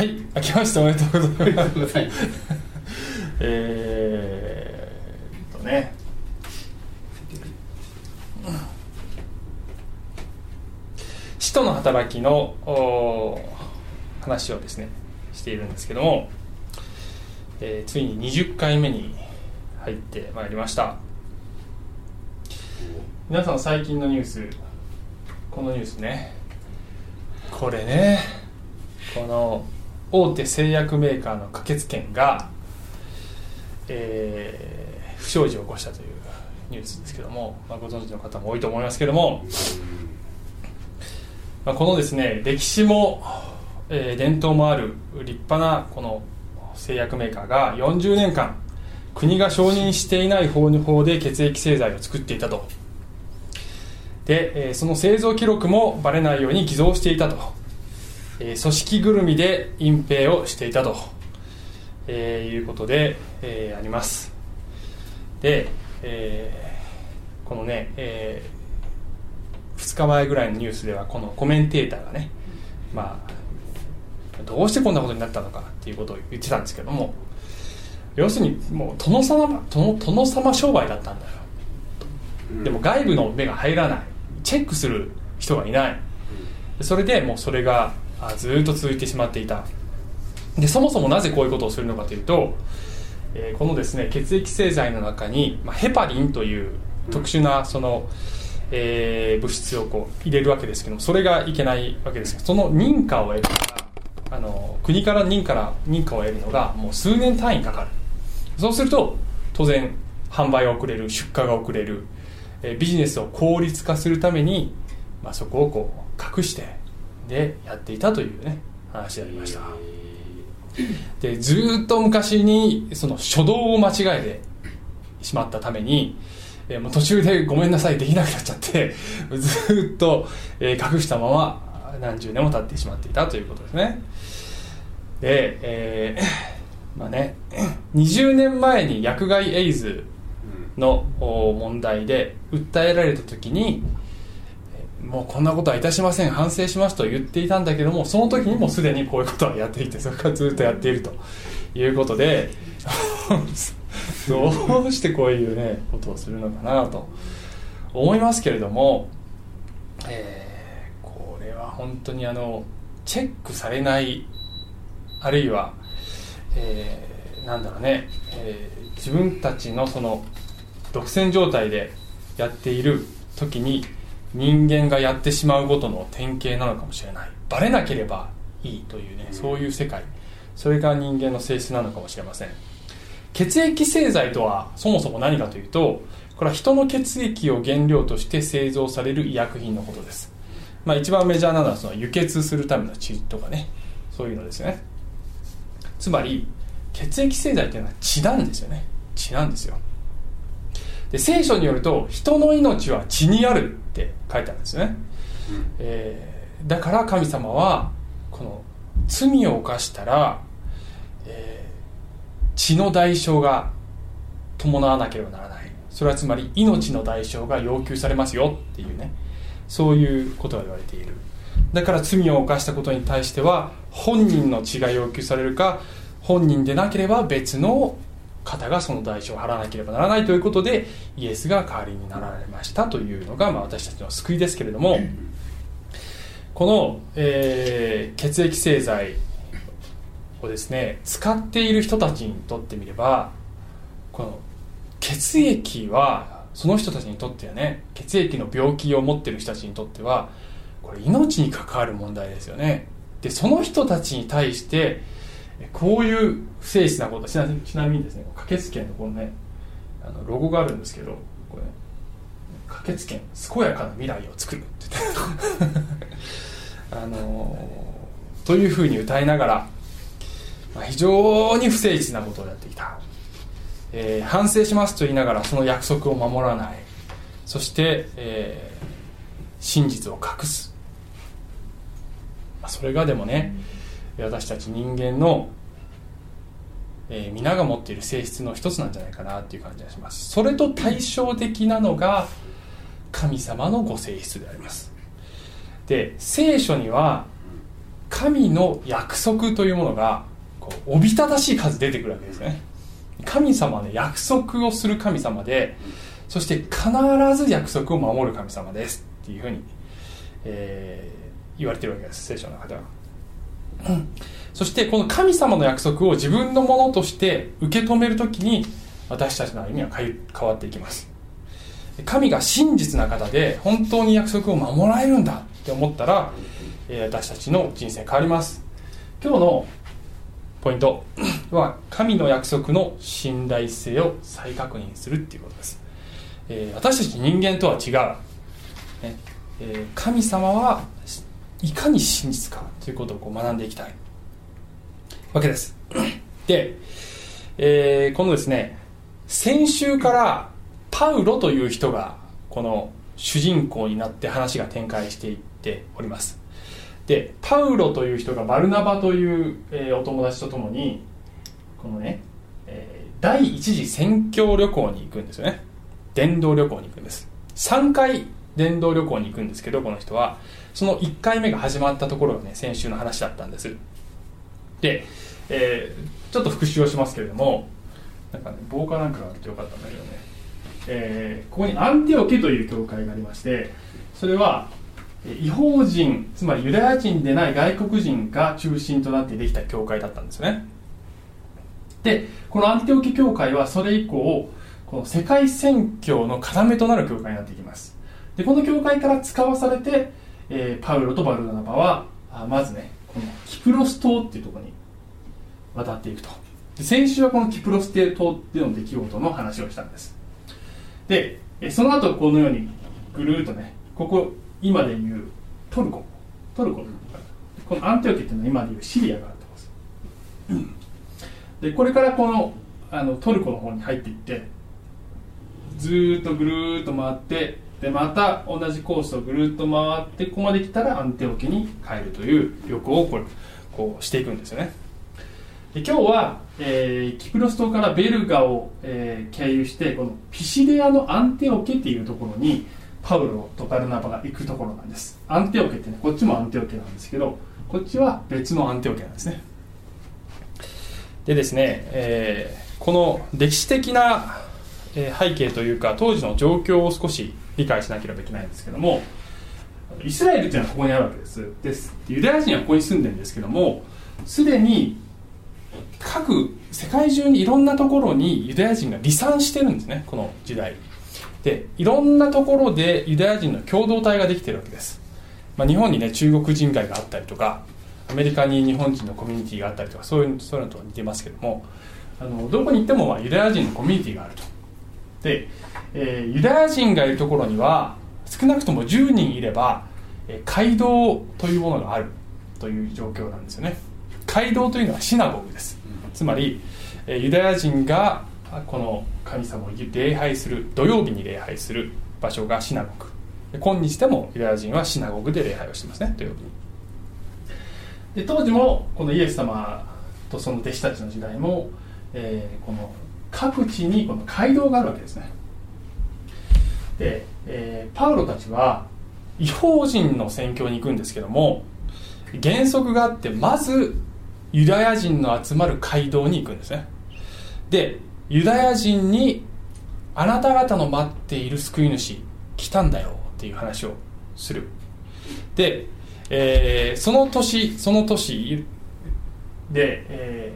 はい明けましておめでとうございます。えーっとね。使徒の働きのお話をですねしているんですけども、えーついに20回目に入ってまいりました。皆さん最近のニュースこのニュースね。これね。この大手製薬メーカーの可決権が、えー不祥事を起こしたというニュースですけども、まあ、ご存知の方も多いと思いますけども、まあ、このですね歴史も、えー伝統もある立派なこの製薬メーカーが40年間国が承認していない方法で血液製剤を作っていたと。で、えーその製造記録もバレないように偽造していたと、えー組織ぐるみで隠蔽をしていたと、えーいうことで、えーあります。で、えーこのね、え2日前ぐらいのニュースではこのコメンテーターがねまあどうしてこんなことになったのかっていうことを言ってたんですけども要するにもう殿様殿殿様商売だったんだよ。でも外部の目が入らない。チェックする人がいない。それでもうそれがあずっと続いてしまっていた。でそもそもなぜこういうことをするのかというと、えーこのですね血液製剤の中に、まあ、ヘパリンという特殊なその、えー物質をこう入れるわけですけどもそれがいけないわけですその認可を得るのがあの国から認可ら認可を得るのがもう数年単位かかる。そうすると当然販売が遅れる出荷が遅れる、えービジネスを効率化するために、まあ、そこをこう隠してでやっていたというね話でありました。でずーっと昔にその初動を間違えてしまったために、えーもう途中でごめんなさいできなくなっちゃって ずーっと、えー隠したまま何十年も経ってしまっていたということですね。で、えーまあね20年前に薬害エイズのお問題で訴えられた時にえーもうこんなことはいたしません。反省しますと言っていたんだけどもその時にもすでにこういうことはやっていてそれからずっとやっていると。いうことで どうしてこういうねことをするのかなと思いますけれども、えーこれは本当にあのチェックされないあるいは、えーなんだろうね、えー自分たちのその独占状態でやっている時に人間がやってしまうことの典型なのかもしれない。バレなければいいというねそういう世界。それが人間の性質なのかもしれません。血液製剤とはそもそも何かというとこれは人の血液を原料として製造される医薬品のことです、まあ、一番メジャーなのはその輸血するための血とかね。そういうのですよね。つまり血液製剤っていうのは血なんですよね。血なんですよで聖書によると人の命は血にあるって書いてあるんですよね、えーだから神様はこの罪を犯したら、えー血の代償が伴わなければならない。それはつまり命の代償が要求されますよっていうね。そういうことが言われている。だから罪を犯したことに対しては本人の血が要求されるか本人でなければ別の方がその代償を払わなければならないということでイエスが代わりになられましたというのが、まあ、私たちの救いですけれどもこの、えー血液製剤をですね使っている人たちにとってみればこの血液はその人たちにとってはね血液の病気を持ってる人たちにとってはこれ命に関わる問題ですよね。でその人たちに対してこういう不誠実なことちなちなみにですね可決権のこのねあのロゴがあるんですけどこれ、ね、可決権健やかな未来を作るって言って。あのというふうに歌いながら、まあ、非常に不誠実なことをやってきた、えー反省しますと言いながらその約束を守らない。そして、えー真実を隠す、まあ、それがでもね私たち人間の、えー皆が持っている性質の一つなんじゃないかなっていう感じがします。それと対照的なのが神様のご性質であります。で聖書には神の約束というものがこうおびただしい数出てくるわけですね。神様はね約束をする神様でそして必ず約束を守る神様ですっていうふうに、えー、言われてるわけです聖書の中では、うん、そしてこの神様の約束を自分のものとして受け止めるときに私たちの歩みは変わっていきます。神が真実な方で本当に約束を守られるんだって思ったら私たちの人生変わります。今日のポイントは神の約束の信頼性を再確認するっていうことです、え、私たち人間とは違う、ね。え、神様はいかに真実かということをこう学んでいきたい。わけです。で、えー、このですね先週からパウロという人がこの主人公になって話が展開していっております。でパウロという人がバルナバという、えー、お友達と共にこのね、えー、第一次宣教旅行に行くんですよね。伝道旅行に行くんです。3回伝道旅行に行くんですけどこの人は。その1回目が始まったところがね先週の話だったんです。で、えー、ちょっと復習をしますけれどもなんかね棒かなんかがあってよかったんだけどね。えー、ここにアンティオケという教会がありましてそれは違法人つまりユダヤ人でない外国人が中心となってできた教会だったんですね。でこのアンティオケ教会はそれ以降この世界宣教の要となる教会になっていきます。でこの教会から使わされて、えー、パウロとバルナナバはまずねこのキプロス島っていうところに渡っていくと。で先週はこのキプロス島での出来事の話をしたんです。でその後このようにぐるっとねここ今でいうトルコ。トルコ。このアンテオケっていうのは今でいうシリアがあってます、でこれからこのあのトルコの方に入っていってずっとぐるっと回ってでまた同じコースをぐるっと回ってここまで来たらアンテオケに帰るという旅行をこれこうしていくんですよね。で今日は、えー、キプロス島からベルガを、えー、経由してこのピシデアのアンテオケっていうところにパウロとバルナバが行くところなんです。アンテオケってねこっちもアンテオケなんですけどこっちは別のアンテオケなんですね。でですね、えー、この歴史的な背景というか当時の状況を少し理解しなければいけないんですけどもイスラエルっていうのはここにあるわけです。ですユダヤ人はここに住んでるんですけどもすでに各世界中にいろんなところにユダヤ人が離散してるんですねこの時代。でいろんなところでユダヤ人の共同体ができてるわけです、まあ、日本にね中国人街があったりとかアメリカに日本人のコミュニティがあったりとかそういうそういうのと似てますけどもあのどこに行ってもまあユダヤ人のコミュニティがあると。で、えー、ユダヤ人がいるところには少なくとも10人いれば、えー、街道というものがあるという状況なんですよね。街道というのはシナゴグです。つまりユダヤ人がこの神様を礼拝する土曜日に礼拝する場所がシナゴグ。今日でもユダヤ人はシナゴグで礼拝をしてますね土曜日に。で当時もこのイエス様とその弟子たちの時代も、えー、この各地にこの街道があるわけですね。で、えー、パウロたちは違法人の宣教に行くんですけども原則があってまずユダヤ人の集まる街道に行くんですね。でユダヤ人にあなた方の待っている救い主来たんだよっていう話をする。で、えー、その年その年で、え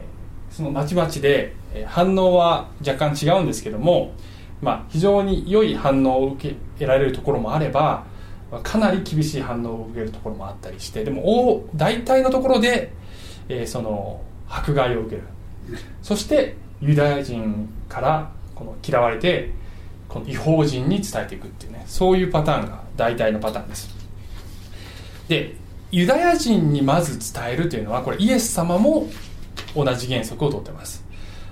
ー、そのまちまちで反応は若干違うんですけども、まあ、非常に良い反応を受け得られるところもあればかなり厳しい反応を受けるところもあったりしてでも大体のところでえー、その迫害を受ける。そしてユダヤ人からこの嫌われてこの違法人に伝えていくっていうねそういうパターンが大体のパターンです。でユダヤ人にまず伝えるというのはこれイエス様も同じ原則をとってます、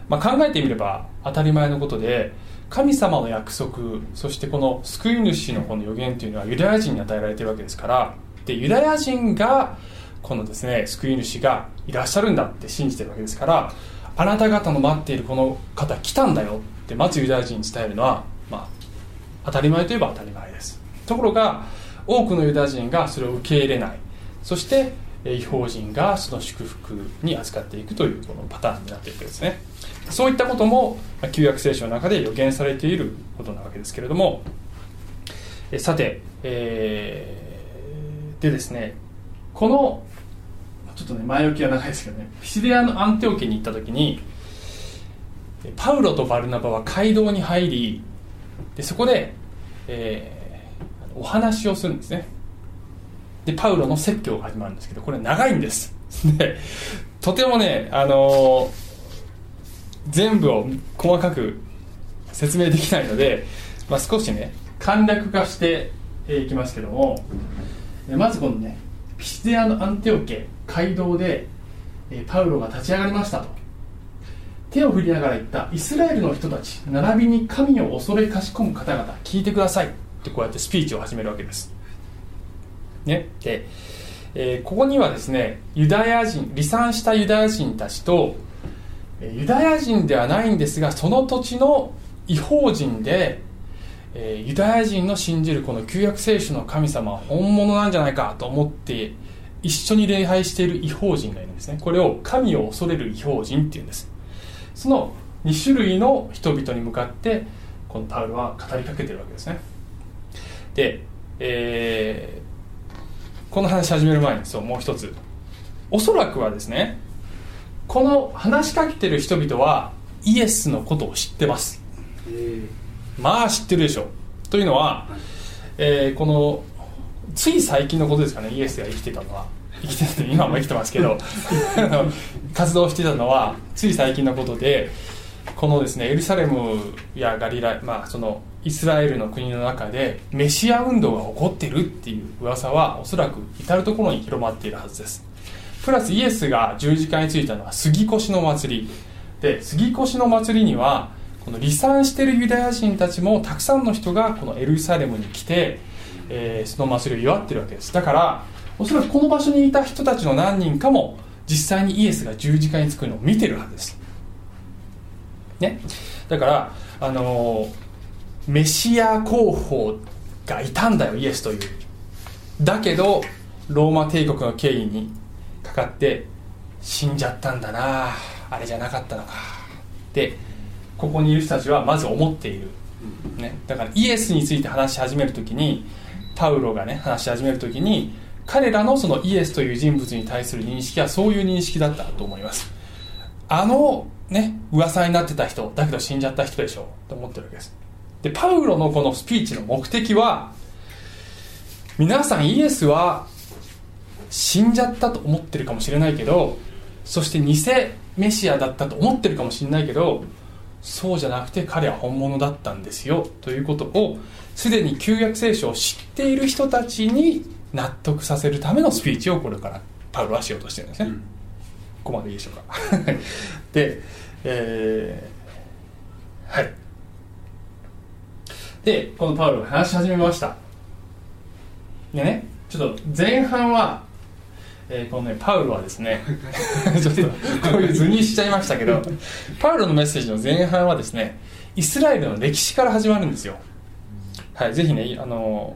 まあ、考えてみれば当たり前のことで神様の約束そしてこの救い主のこの予言というのはユダヤ人に与えられてるわけですからでユダヤ人がこのですね救い主がいらっしゃるんだって信じてるわけですからあなた方の待っているこの方来たんだよってまずユダヤ人に伝えるのは、まあ、当たり前といえば当たり前です。ところが多くのユダヤ人がそれを受け入れない。そして違法人がその祝福に預かっていくというこのパターンになっていくわけですね。そういったことも旧約聖書の中で予言されていることなわけですけれどもさて、えー、でですねこのちょっとね前置きは長いですけどねピシデアのアンテオ家に行った時にパウロとバルナバは街道に入りでそこで、えー、お話をするんですね。でパウロの説教が始まるんですけどこれ長いんです。でとてもねあのー、全部を細かく説明できないので、まあ、少しね簡略化していきますけどもまずこのねピシデアのアンテオ家街道でパウロが立ち上がりましたと。手を振りながら言ったイスラエルの人たち並びに神を恐れかしこむ方々聞いてください。ってこうやってスピーチを始めるわけです。ね。で、えー、ここにはですねユダヤ人離散したユダヤ人たちとユダヤ人ではないんですがその土地の違法人で、え、ユダヤ人の信じるこの旧約聖書の神様は本物なんじゃないかと思って一緒に礼拝している違法人がいるんですね。これを神を恐れる違法人っていうんです。その2種類の人々に向かってこのパウロは語りかけてるわけですね。で、えー、この話始める前にそうもう一つ。おそらくはですねこの話しかけてる人々はイエスのことを知ってます、まあ知ってるでしょ。うというのは、えー、このつい最近のことですかね。イエスが生きてたのは。生きてて今も生きてますけど。活動してたのはつい最近のことでこのですねエルサレムやガリラ、まあ、そのイスラエルの国の中でメシア運動が起こってるっていう噂はおそらく至る所に広まっているはずです。プラスイエスが十字架についたのは杉越の祭り。で杉越の祭りにはこの離散しているユダヤ人たちもたくさんの人がこのエルサレムに来て、えー、その祭りを祝ってるわけです。だからおそらくこの場所にいた人たちの何人かも実際にイエスが十字架につくのを見てるはずです、ね、だからあのメシア候補がいたんだよイエスという。だけどローマ帝国の権威にかって死んじゃったんだな。あれじゃなかったのか。でここにいる人たちはまず思っている、ね、だからイエスについて話し始める時にパウロがね話し始める時に彼らのそのイエスという人物に対する認識はそういう認識だったと思います。あのね噂になってた人だけど死んじゃった人でしょ。と思ってるわけです。でパウロのこのスピーチの目的は皆さんイエスは死んじゃったと思ってるかもしれないけどそして偽メシアだったと思ってるかもしれないけどそうじゃなくて彼は本物だったんですよということをすでに旧約聖書を知っている人たちに納得させるためのスピーチをこれからパウロはしようとしてるんですね、うん、ここまでいいでしょうか。で、えー、はい。でこのパウロが話し始めました。でねちょっと前半はえー、このねパウロはですね ちょっとこういう図にしちゃいましたけどパウロのメッセージの前半はですねイスラエルの歴史から始まるんですよ。はいぜひねあの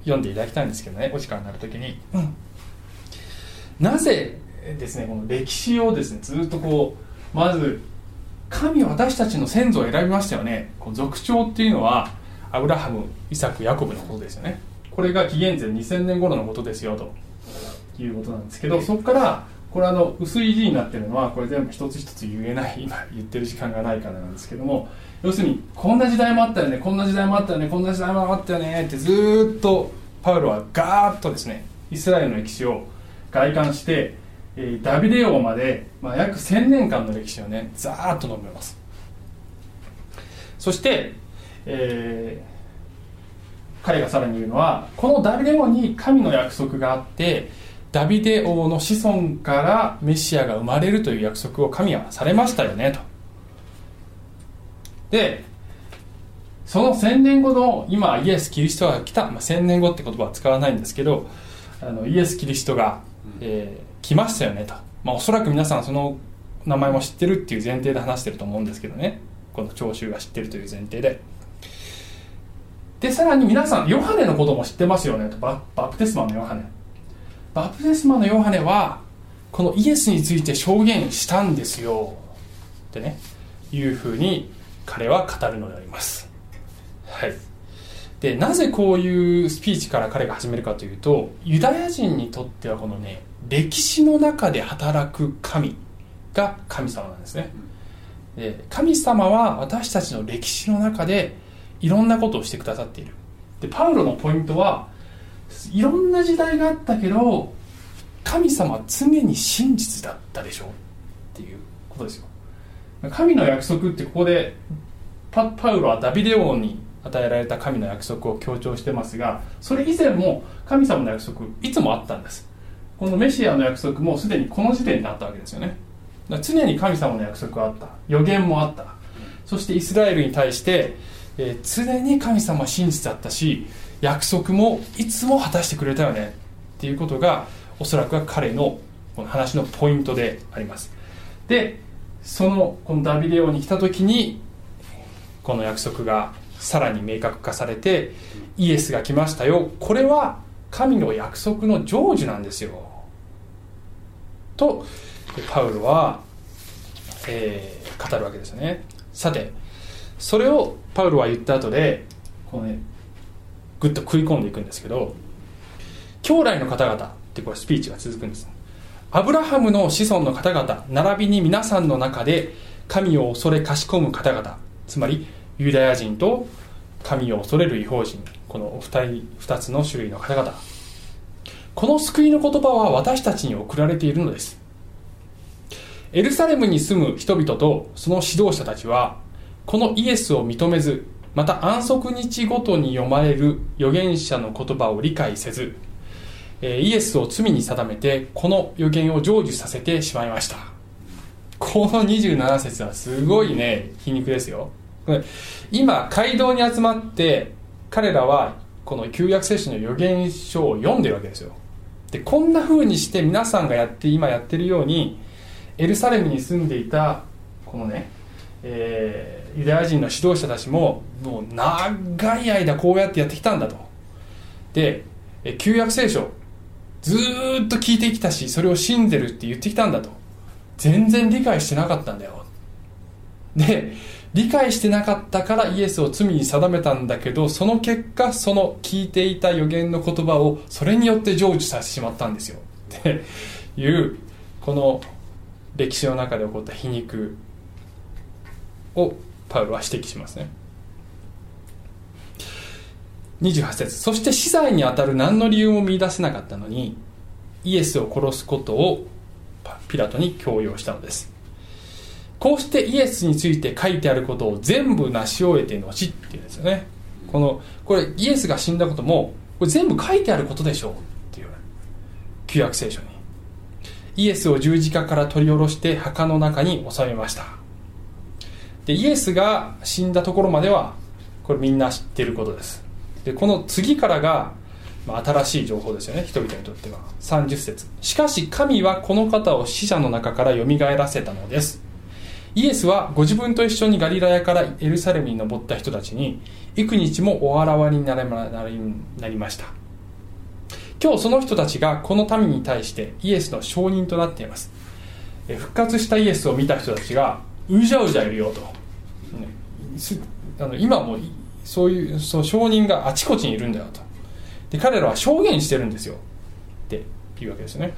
読んでいただきたいんですけどねお時間になる時に、うん、なぜですねこの歴史をですねずっとこうまず神は私たちの先祖を選びましたよね。こう族長っていうのはアブラハムイサクヤコブのことですよね。これが紀元前2000年頃のことですよということなんですけどそこからこれあの薄い字になってるのはこれ全部一つ一つ言えない今言ってる時間がないからなんですけども要するにこんな時代もあったよねこんな時代もあったよねこんな時代もあったよねってずっとパウロはガーッとですねイスラエルの歴史を外観して、えー、ダビデ王まで、まあ、約1000年間の歴史をねザーッと述べます。そして、えー、彼がさらに言うのはこのダビデ王に神の約束があってダビデ王の子孫からメシアが生まれるという約束を神はされましたよねと。でその1000年後の今イエス・キリストが来た、まあ、1000年後って言葉は使わないんですけどあのイエス・キリストが、えー、来ましたよねと、まあ、おそらく皆さんその名前も知ってるっていう前提で話してると思うんですけどね。この聴衆が知ってるという前提で。でさらに皆さんヨハネのことも知ってますよねと。ババプテスマのヨハネバプテスマのヨハネはこのイエスについて証言したんですよ。ってねいうふうに彼は語るのであります。はい。でなぜこういうスピーチから彼が始めるかというとユダヤ人にとってはこのね歴史の中で働く神が神様なんですね。で神様は私たちの歴史の中でいろんなことをしてくださっている。でパウロのポイントはいろんな時代があったけど神様は常に真実だったでしょっていうことですよ。神の約束ってここでパパウロはダビデ王に与えられた神の約束を強調してますがそれ以前も神様の約束いつもあったんです。このメシアの約束もすでにこの時点であったわけですよね。常に神様の約束があった。予言もあった。そしてイスラエルに対して、えー、常に神様は真実だったし約束もいつも果たしてくれたよね。っていうことがおそらくは彼のこの話のポイントであります。でそのこのダビデ王に来た時にこの約束がさらに明確化されてイエスが来ましたよ。これは神の約束の成就なんですよ。とパウロは、えー、語るわけですよね。さてそれをパウロは言った後でこのねぐっと食い込んでいくんですけど兄弟の方々ってこれスピーチが続くんですアブラハムの子孫の方々並びに皆さんの中で神を恐れかしこむ方々つまりユダヤ人と神を恐れる違法人この二人二つの種類の方々。この救いの言葉は私たちに送られているのです。エルサレムに住む人々とその指導者たちはこのイエスを認めずまた安息日ごとに読まれる預言者の言葉を理解せずイエスを罪に定めてこの予言を成就させてしまいました。この27節はすごいね皮肉ですよ。今街道に集まって彼らはこの旧約聖書の預言書を読んでるわけですよ。でこんな風にして皆さんがやって今やってるようにエルサレムに住んでいたこのね、えー、ユダヤ人の指導者たちももう長い間こうやってやってきたんだと。で旧約聖書ずっと聞いてきたしそれを信じるって言ってきたんだと。全然理解してなかったんだよ。で理解してなかったからイエスを罪に定めたんだけどその結果その聞いていた予言の言葉をそれによって成就させてしまったんですよ。っていうこの歴史の中で起こった皮肉をパウロは指摘しますね。28節。そして死罪にあたる何の理由も見出せなかったのにイエスを殺すことをピラトに強要したのです。こうしてイエスについて書いてあることを全部成し終えて後っていうんですよね。このこれイエスが死んだこともこれ全部書いてあることでしょう。っていう旧約聖書に。イエスを十字架から取り下ろして墓の中に収めました。でイエスが死んだところまではこれみんな知ってることです。でこの次からが、まあ、新しい情報ですよね人々にとっては。30節。しかし神はこの方を死者の中からよみがえらせたのです。イエスはご自分と一緒にガリラヤからエルサレムに登った人たちに幾日もお現れになりました。今日その人たちがこの民に対してイエスの証人となっています。復活したイエスを見た人たちがうじゃうじゃいるよと、あの今もそういうそう証人があちこちにいるんだよと。で彼らは証言してるんですよ。っていうわけですね。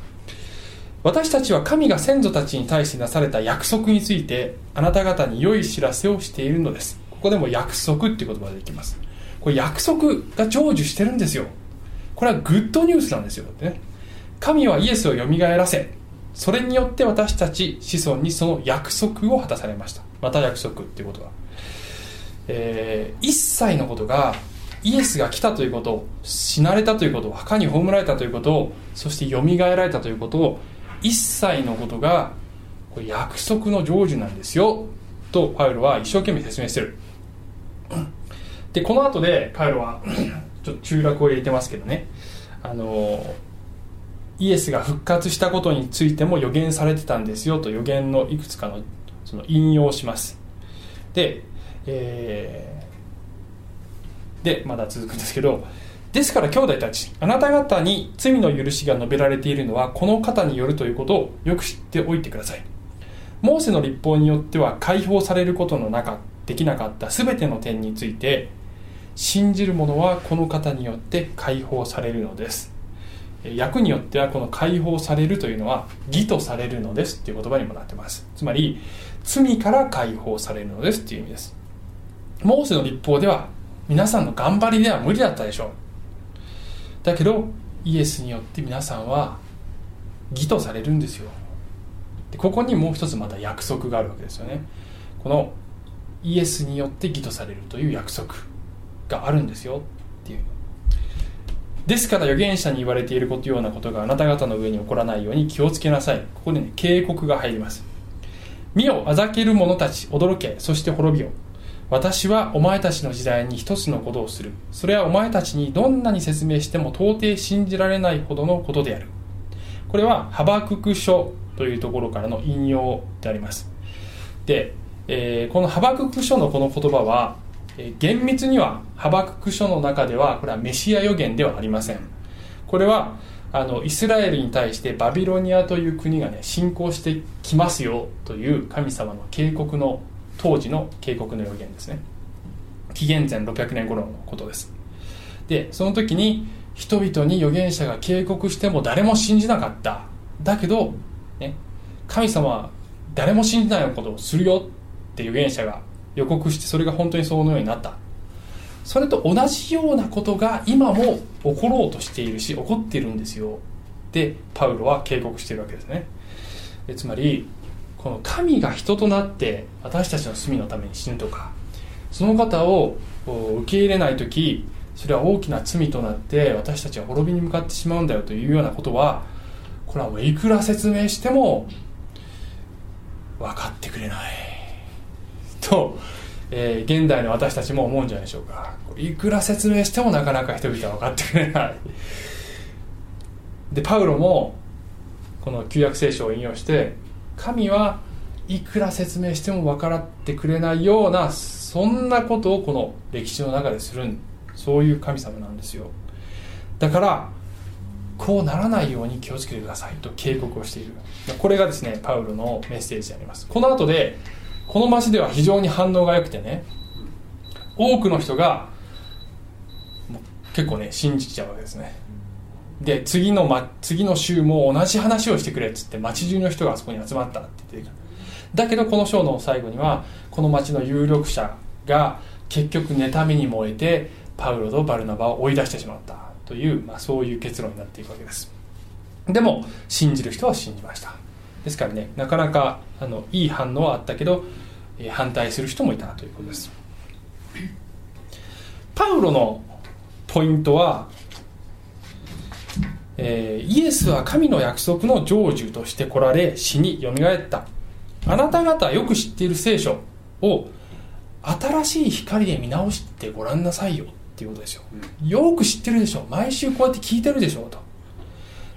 私たちは神が先祖たちに対してなされた約束についてあなた方に良い知らせをしているのです。ここでも約束っていう言葉ができます。これ約束が成就してるんですよ。これはグッドニュースなんですよ。ね。神はイエスをよみがえらせそれによって私たち子孫にその約束を果たされました。また約束っていうことは。えー、一切のことがイエスが来たということを死なれたということを墓に葬られたということをそしてよみがえられたということを一切のことがこれ約束の成就なんですよ。とパウロは一生懸命説明してる。でこの後でパウロはちょっと中落を入れてますけどね。あのイエスが復活したことについても予言されてたんですよと予言のいくつかのその引用します。でえー、でまだ続くんですけどですから兄弟たちあなた方に罪の許しが述べられているのはこの方によるということをよく知っておいてください。モーセの立法によっては解放されることのなかできなかった全ての点について信じる者はこの方によって解放されるのです。訳によってはこの解放されるというのは義とされるのですっていう言葉にもなってます。つまり罪から解放されるのですっていう意味です。モーセの立法では皆さんの頑張りでは無理だったでしょう。だけどイエスによって皆さんは義とされるんですよ。でここにもう一つまた約束があるわけですよね。このイエスによって義とされるという約束があるんですよ。っですから預言者に言われていることようなことがあなた方の上に起こらないように気をつけなさい。ここでね警告が入ります。見よあざける者たち驚け。そして滅びよ私はお前たちの時代に一つのことをする。それはお前たちにどんなに説明しても到底信じられないほどのことである。これはハバクク書というところからの引用であります。で、えー、このハバクク書のこの言葉は、え、厳密にはハバクク書の中ではこれはメシア予言ではありません。これはあのイスラエルに対してバビロニアという国がね侵攻してきますよという神様の警告の当時の警告の予言ですね。紀元前600年頃のことです。でその時に人々に預言者が警告しても誰も信じなかった。だけど、ね、神様は誰も信じないようなことをするよって預言者が予告してそれが本当にそのようになった。それと同じようなことが今も起ころうとしているし起こっているんですよ。でパウロは警告しているわけですね。つまりこの神が人となって私たちの罪のために死ぬとかその方を受け入れない時それは大きな罪となって私たちは滅びに向かってしまうんだよというようなことはこれはもういくら説明しても分かってくれない。と、えー、現代の私たちも思うんじゃないでしょうか。いくら説明してもなかなか人々は分かってくれない。でパウロもこの旧約聖書を引用して神はいくら説明しても分からってくれないようなそんなことをこの歴史の中でするそういう神様なんですよ。だからこうならないように気をつけてくださいと警告をしている。これがですねパウロのメッセージであります。この後でこの町では非常に反応が良くてね多くの人が結構ね信じちゃうわけですね。で次の、ま、次の週も同じ話をしてくれっつって町中の人があそこに集まったって言ってだけどこの章の最後にはこの町の有力者が結局妬みに燃えてパウロとバルナバを追い出してしまったという、まあ、そういう結論になっていくわけです。でも信じる人は信じました。ですからねなかなかあのいい反応はあったけど、えー、反対する人もいたということです。パウロのポイントはえー、イエスは神の約束の成就として来られ死によみがえった。あなた方よく知っている聖書を新しい光で見直してごらんなさいよ。っていうことですよ、うん、よく知ってるでしょ。毎週こうやって聞いてるでしょと。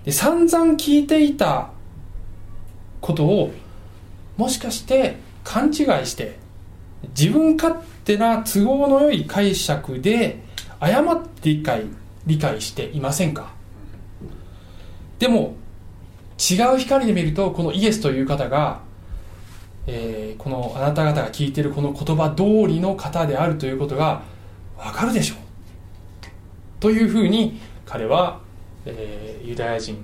で散々聞いていたことをもしかして勘違いして自分勝手な都合の良い解釈で誤って理解理解していませんか？でも違う光で見るとこのイエスという方が、えー、このあなた方が聞いてるこの言葉通りの方であるということがわかるでしょう。というふうに彼は、えー、ユダヤ人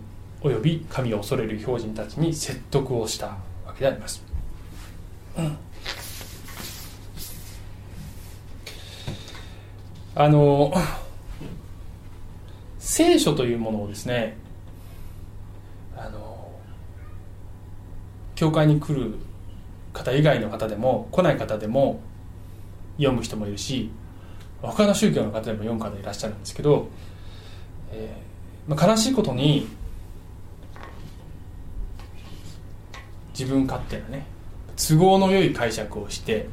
および神を恐れる標人たちに説得をしたわけであります、うん、あの聖書というものをですねあの教会に来る方以外の方でも来ない方でも読む人もいるし他の宗教の方でも読む方いらっしゃるんですけど、えーまあ、悲しいことに自分勝手なね都合の良い解釈をして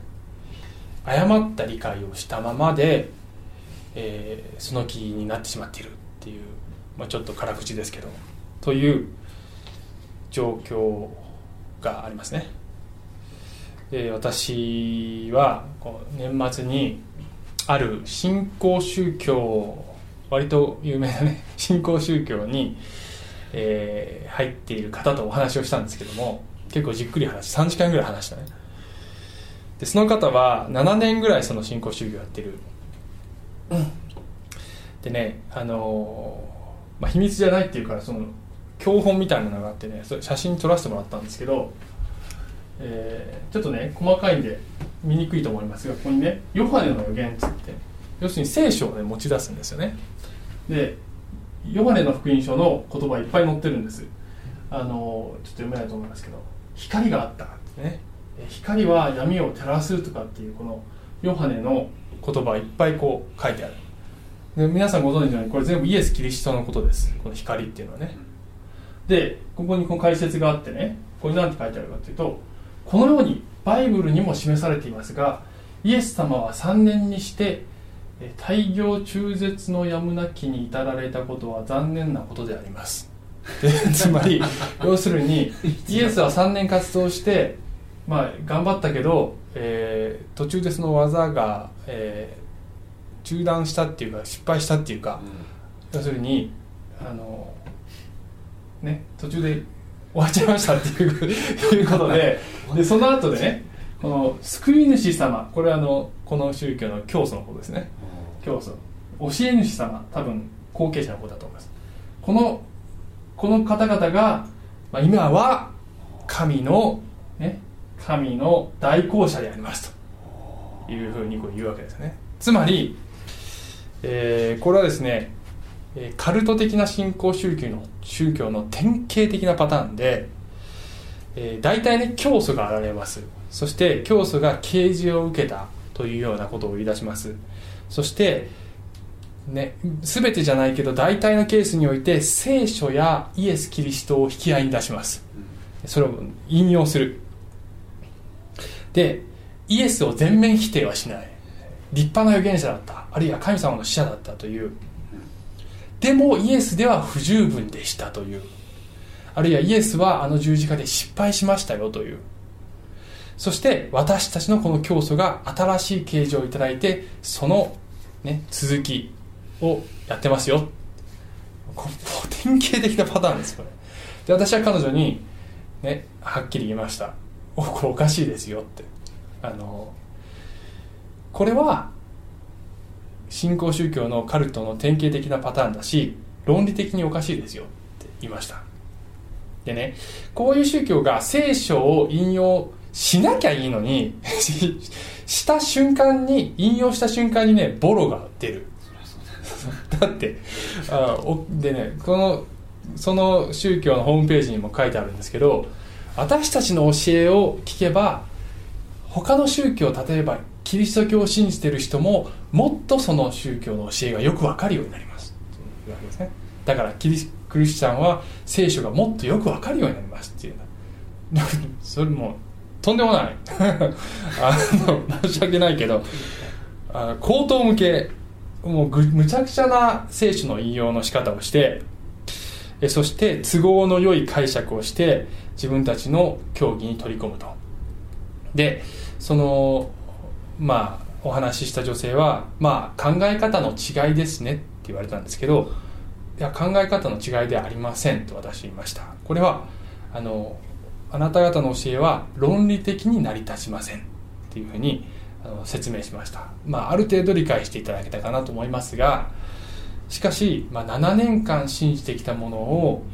誤った理解をしたままで、えー、その気になってしまっているっていう、まあ、ちょっと辛口ですけどという状況がありますね。で私は年末にある新興宗教割と有名なね 新興宗教に、えー入っている方とお話をしたんですけども結構じっくり話し3時間ぐらい話したね。でその方は7年ぐらいその新興宗教やってる。でねあのーまあ、秘密じゃないっていうからその教本みたいなのがあってねそれ写真撮らせてもらったんですけど、えーちょっとね細かいんで見にくいと思いますがここにね「ヨハネの予言」っつって要するに聖書を、ね、持ち出すんですよね。でヨハネの福音書の言葉いっぱい載ってるんです。あのちょっと読めないと思いますけど「光があった」ってね。光は闇を照らすとかっていうこのヨハネの言葉いっぱいこう書いてある。で皆さんご存知のようにこれ全部イエス・キリストのことです。この光っていうのはね。でここにこの解説があってね。これ何て書いてあるかというとこのようにバイブルにも示されていますがイエス様は3年にして大行中絶のやむなきに至られたことは残念なことであります。つまり要するにイエスは3年活動して、まあ、頑張ったけど、えー途中でその技が、えー中断したっていうか失敗したっていうか、要するにあのね途中で終わっちゃいましたっていういうことででその後でねこの救い主様これはあのこの宗教の教祖の方ですね。教祖。教え主様多分後継者の方だと思います。このこの方々が、まあ、今は神のね神の代行者でありますと。いうふうにこう言うわけですね。つまり、えーこれはですねカルト的な信仰宗教の宗教の典型的なパターンで、えー大体ね教祖が現れます。そして教祖が啓示を受けたというようなことを言い出します。そしてね、全てじゃないけど大体のケースにおいて聖書やイエス・キリストを引き合いに出します。それを引用する。でイエスを全面否定はしない。立派な預言者だった。あるいは神様の使者だったという。でもイエスでは不十分でしたという。あるいはイエスはあの十字架で失敗しましたよという。そして私たちのこの教祖が新しい啓示をいただいてその、ね、続き。をやってますよ。典型的なパターンですこれで私は彼女に、ね、はっきり言いました。おこれおかしいですよって。あのこれは新興宗教のカルトの典型的なパターンだし論理的におかしいですよって言いました。でねこういう宗教が聖書を引用しなきゃいいのに した瞬間に引用した瞬間にねボロが出る。だってあおでねこのその宗教のホームページにも書いてあるんですけど私たちの教えを聞けば他の宗教例えばキリスト教を信じてる人ももっとその宗教の教えがよくわかるようになります。というわけですね。だからキリスクリスチャンは聖書がもっとよくわかるようになりますっていう それもとんでもない。あの申し訳ないけどあ口頭向けもうぐむちゃくちゃな聖書の引用の仕方をしてえそして都合の良い解釈をして自分たちの教義に取り込むと。でそのまあお話しした女性はまあ考え方の違いですねって言われたんですけどいや考え方の違いではありませんと私言いました。これはあのあなた方の教えは論理的に成り立ちませんっていうふうにあの説明しました、まあ、ある程度理解していただけたかなと思いますがしかし、まあ、7年間信じてきたものを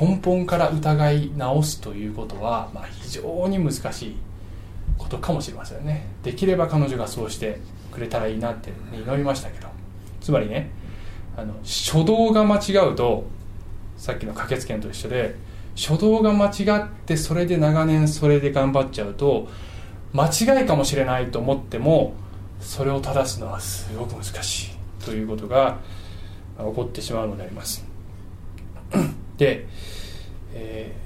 根本から疑い直すということは、まあ、非常に難しいことかもしれませんね。できれば彼女がそうしてくれたらいいなって祈りましたけど。つまりねあの初動が間違うとさっきの駆けつけんと一緒で初動が間違ってそれで長年それで頑張っちゃうと間違いかもしれないと思ってもそれを正すのはすごく難しいということが起こってしまうのであります。で、えー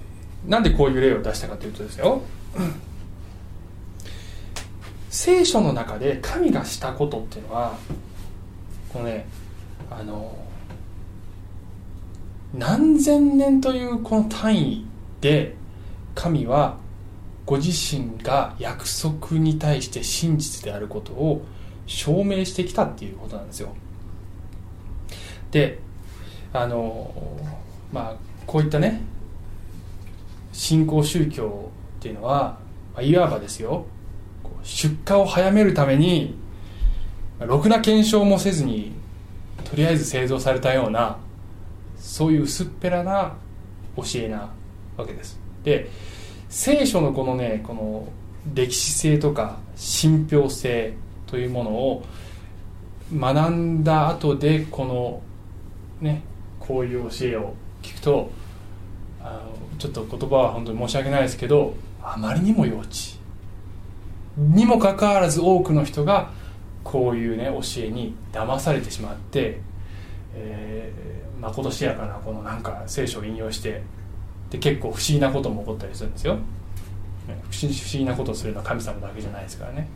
なんでこういう例を出したかというとですよ。聖書の中で神がしたことっていうのはこのねあの何千年というこの単位で神はご自身が約束に対して真実であることを証明してきたっていうことなんですよ。であのまあこういったね新興宗教っていうのは、まあ、いわばですよ出荷を早めるためにろくな検証もせずにとりあえず製造されたようなそういう薄っぺらな教えなわけです。で聖書のこのねこの歴史性とか信憑性というものを学んだ後でこのねこういう教えを聞くとあのちょっと言葉は本当に申し訳ないですけどあまりにも幼稚。にもかかわらず多くの人がこういうね教えに騙されてしまって、え、まことしやかなこのなんか聖書を引用してで結構不思議なことも起こったりするんですよ。不思議なことをするのは神様だけじゃないですからね。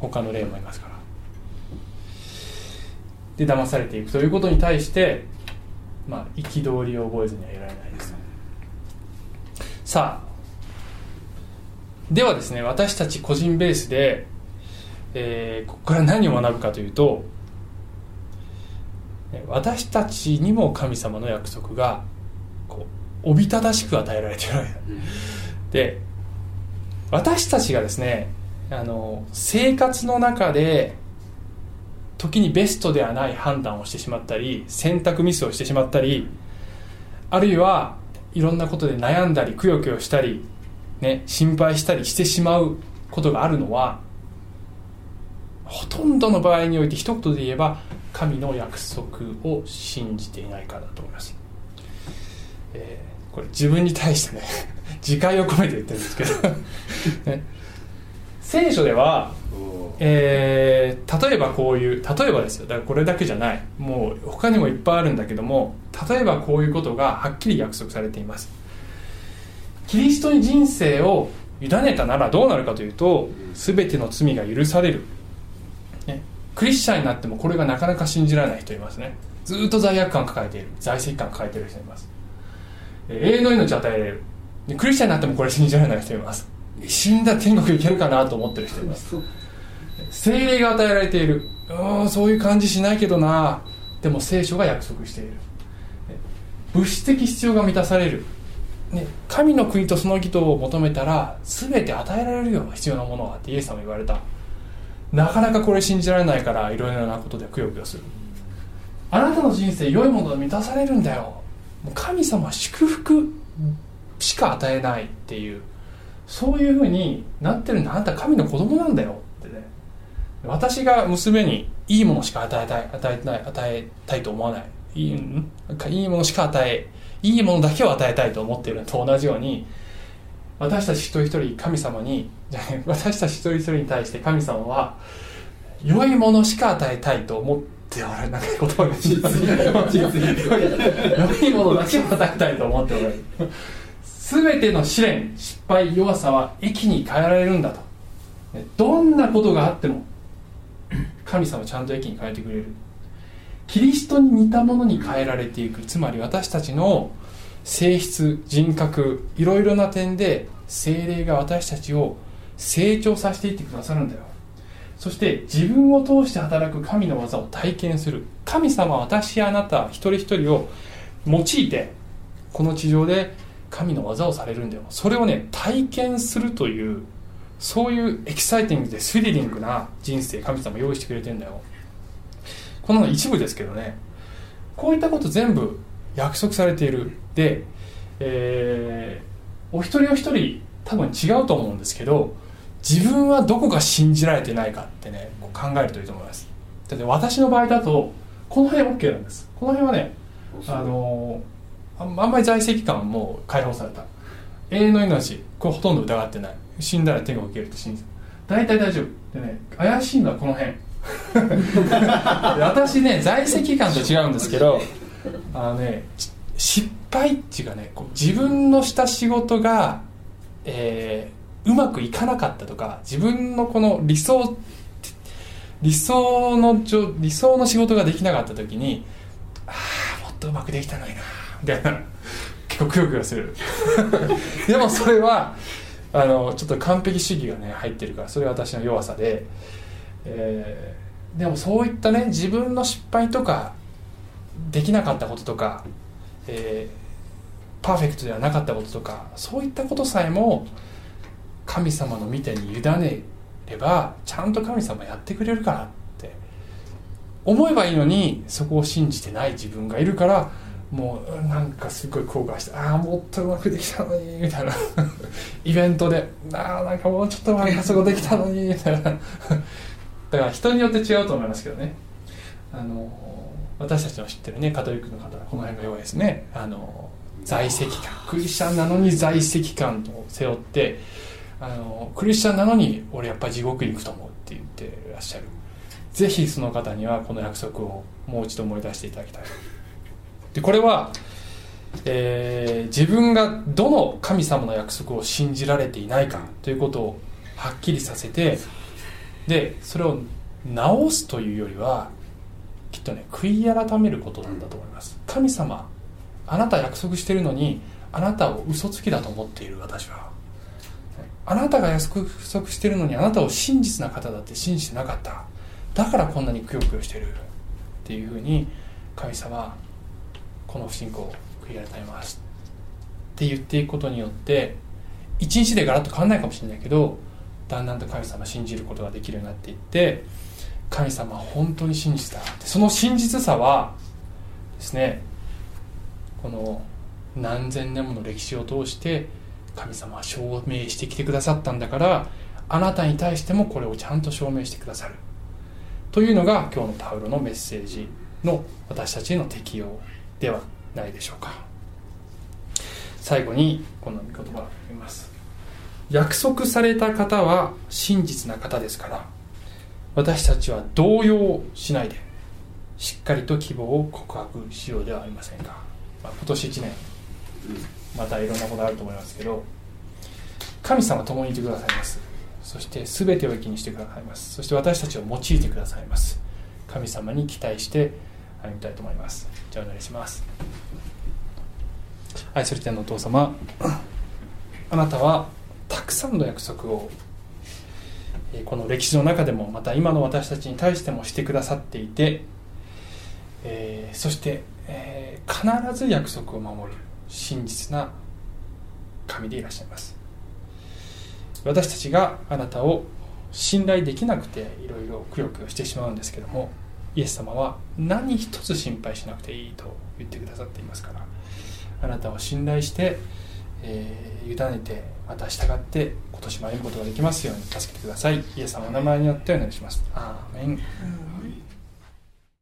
他の例もいますから。で騙されていくということに対してまあ憤りを覚えずにはいられないです。さあではですね私たち個人ベースで、えー、ここから何を学ぶかというと私たちにも神様の約束がおびただしく与えられているわけ。だ、うん、で私たちがですねあの生活の中で時にベストではない判断をしてしまったり選択ミスをしてしまったりあるいはいろんなことで悩んだりくよくよしたり、ね、心配したりしてしまうことがあるのはほとんどの場合において一言で言えば神の約束を信じていないからだと思います、えー、これ自分に対してね 自戒を込めて言ってるんですけど。ね、聖書ではえー、例えばこういう例えばですよ。だからこれだけじゃない。もう他にもいっぱいあるんだけども例えばこういうことがはっきり約束されています。キリストに人生を委ねたならどうなるかというと全ての罪が許される、ね、クリスチャンになってもこれがなかなか信じられない人いますね。ずっと罪悪感抱えている。在籍感抱えている人います永遠の命与えられる。クリスチャンになってもこれ信じられない人います。死んだ天国行けるかなと思ってる人います。精霊が与えられている。うんそういう感じしないけどな。でも聖書が約束している。物質的必要が満たされる、ね、神の国とその義とを求めたら全て与えられるような必要なものはってイエス様言われた。なかなかこれ信じられないからいろいろなことでくよくよする。あなたの人生良いもので満たされるんだよ。神様祝福しか与えないっていうそういうふうになってるんだあなた神の子供なんだよってね。私が娘にいいものしか与えたい与えない与えたいと思わない。いいいいものしか与えいいものだけを与えたいと思っているのと同じように私たち一人一人神様に私たち一人一人に対して神様は良いものしか与えたいと思っておられなんか言葉が良いものだけを与えたいと思っておられる全ての試練失敗弱さは益に変えられるんだと。どんなことがあっても神様ちゃんと駅に変えてくれる。キリストに似たものに変えられていく。つまり私たちの性質人格いろいろな点で精霊が私たちを成長させていってくださるんだよ。そして自分を通して働く神の技を体験する。神様私あなた一人一人を用いてこの地上で神の技をされるんだよ。それをね体験するというそういうエキサイティングでスリリングな人生神様用意してくれてんだよ。この一部ですけどね。こういったこと全部約束されている。で、えー、お一人お一人多分違うと思うんですけど自分はどこが信じられてないかってね考えるといいと思います。だって私の場合だとこの辺 OK なんです。この辺はねあのあんまり在籍感も解放された。永遠の命これほとんど疑ってない。死んだら天国行けるって信じて大体大丈夫。でね怪しいのはこの辺。私ね在籍感と違うんですけどあのね失敗っていうかねこう自分のした仕事が、えー、うまくいかなかったとか自分のこの理想理想の理想の仕事ができなかった時にああもっとうまくできたのになみたいな結構くよくよする。でもそれはあのちょっと完璧主義がね入ってるからそれは私の弱さで、えー、でもそういったね自分の失敗とかできなかったこととか、えーパーフェクトではなかったこととかそういったことさえも神様の見てに委ねればちゃんと神様やってくれるからって。思えばいいのにそこを信じてない自分がいるからもうなんかすごい後悔してああもっとうまくできたのにみたいな。イベントでああなんかもうちょっとうまくそこできたのにみたいな。だから人によって違うと思いますけどね。あの私たちの知ってるねカトリックの方はこの辺が弱いですね。あの在籍感クリスチャンなのに在籍感を背負ってあのクリスチャンなのに俺やっぱり地獄に行くと思うって言ってらっしゃる。ぜひその方にはこの約束をもう一度思い出していただきたい。でこれは、えー、自分がどの神様の約束を信じられていないかということをはっきりさせてでそれを直すというよりはきっとね悔い改めることなんだと思います。神様あなた約束してるのにあなたを嘘つきだと思っている私は。あなたが約束してるのにあなたを真実な方だって信じてなかった。だからこんなにくよくよしてるっていうふうに神様この不信仰を悔い改めますって言っていくことによって一日でガラッと変わんないかもしれないけどだんだんと神様信じることができるようになっていって神様は本当に真実だその真実さはですねこの何千年もの歴史を通して神様は証明してきてくださったんだからあなたに対してもこれをちゃんと証明してくださる。というのが今日のパウロのメッセージの私たちへの適用ではないでしょうか。最後にこの御言葉を読みます。約束された方は真実な方ですから私たちは動揺しないでしっかりと希望を告白しようではありませんか。まあ、今年1年。またいろんなことあると思いますけど神様共にいてくださいます。そして全てを益にしてくださいます。そして私たちを用いてくださいます。神様に期待して歩みたいと思います。じゃあお願いします。愛する天のお父様あなたはたくさんの約束をこの歴史の中でもまた今の私たちに対してもしてくださっていて、えー、そしてえー、必ず約束を守る。真実な神でいらっしゃいます。私たちがあなたを信頼できなくていろいろくよくよしてしまうんですけどもイエス様は何一つ心配しなくていいと言ってくださっていますからあなたを信頼して、えー、委ねてまた従って今年も歩むことができますように助けてください。イエス様の名前によってお願いします。アーメン。